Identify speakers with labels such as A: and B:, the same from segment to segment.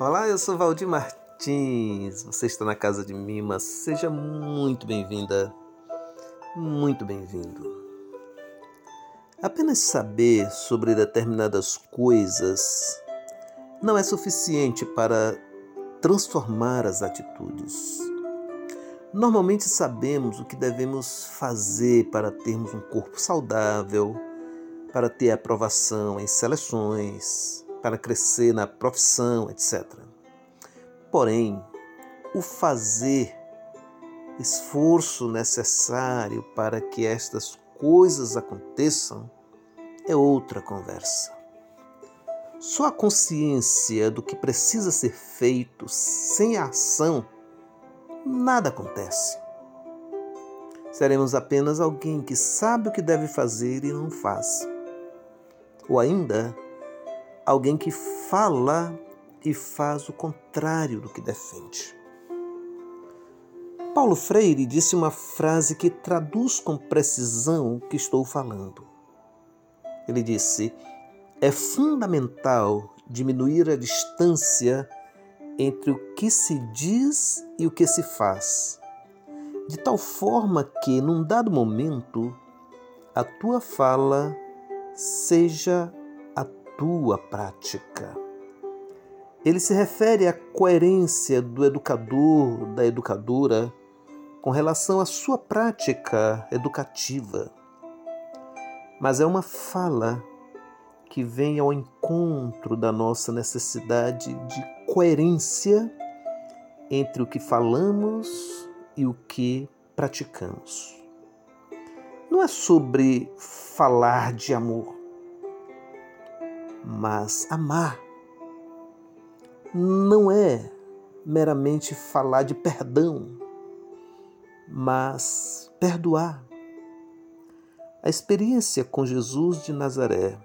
A: Olá, eu sou Valdir Martins. Você está na casa de Mimas. Seja muito bem-vinda, muito bem-vindo. Apenas saber sobre determinadas coisas não é suficiente para transformar as atitudes. Normalmente sabemos o que devemos fazer para termos um corpo saudável, para ter aprovação em seleções, para crescer na profissão, etc. Porém, o fazer, esforço necessário para que estas coisas aconteçam, é outra conversa. Só a consciência do que precisa ser feito sem a ação, nada acontece. Seremos apenas alguém que sabe o que deve fazer e não faz. Ou ainda, alguém que fala e faz o contrário do que defende. Paulo Freire disse uma frase que traduz com precisão o que estou falando. Ele disse: é fundamental diminuir a distância entre o que se diz e o que se faz, de tal forma que, num dado momento, a tua fala seja tua prática. Ele se refere à coerência do educador, da educadora, com relação à sua prática educativa. Mas é uma fala que vem ao encontro da nossa necessidade de coerência entre o que falamos e o que praticamos. Não é sobre falar de amor, mas amar não é meramente falar de perdão, mas perdoar. A experiência com Jesus de Nazaré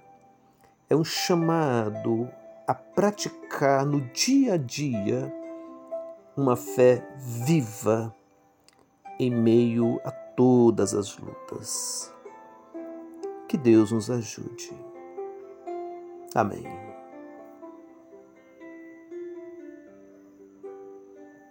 A: é um chamado a praticar no dia a dia uma fé viva em meio a todas as lutas. Que Deus nos ajude. Amém.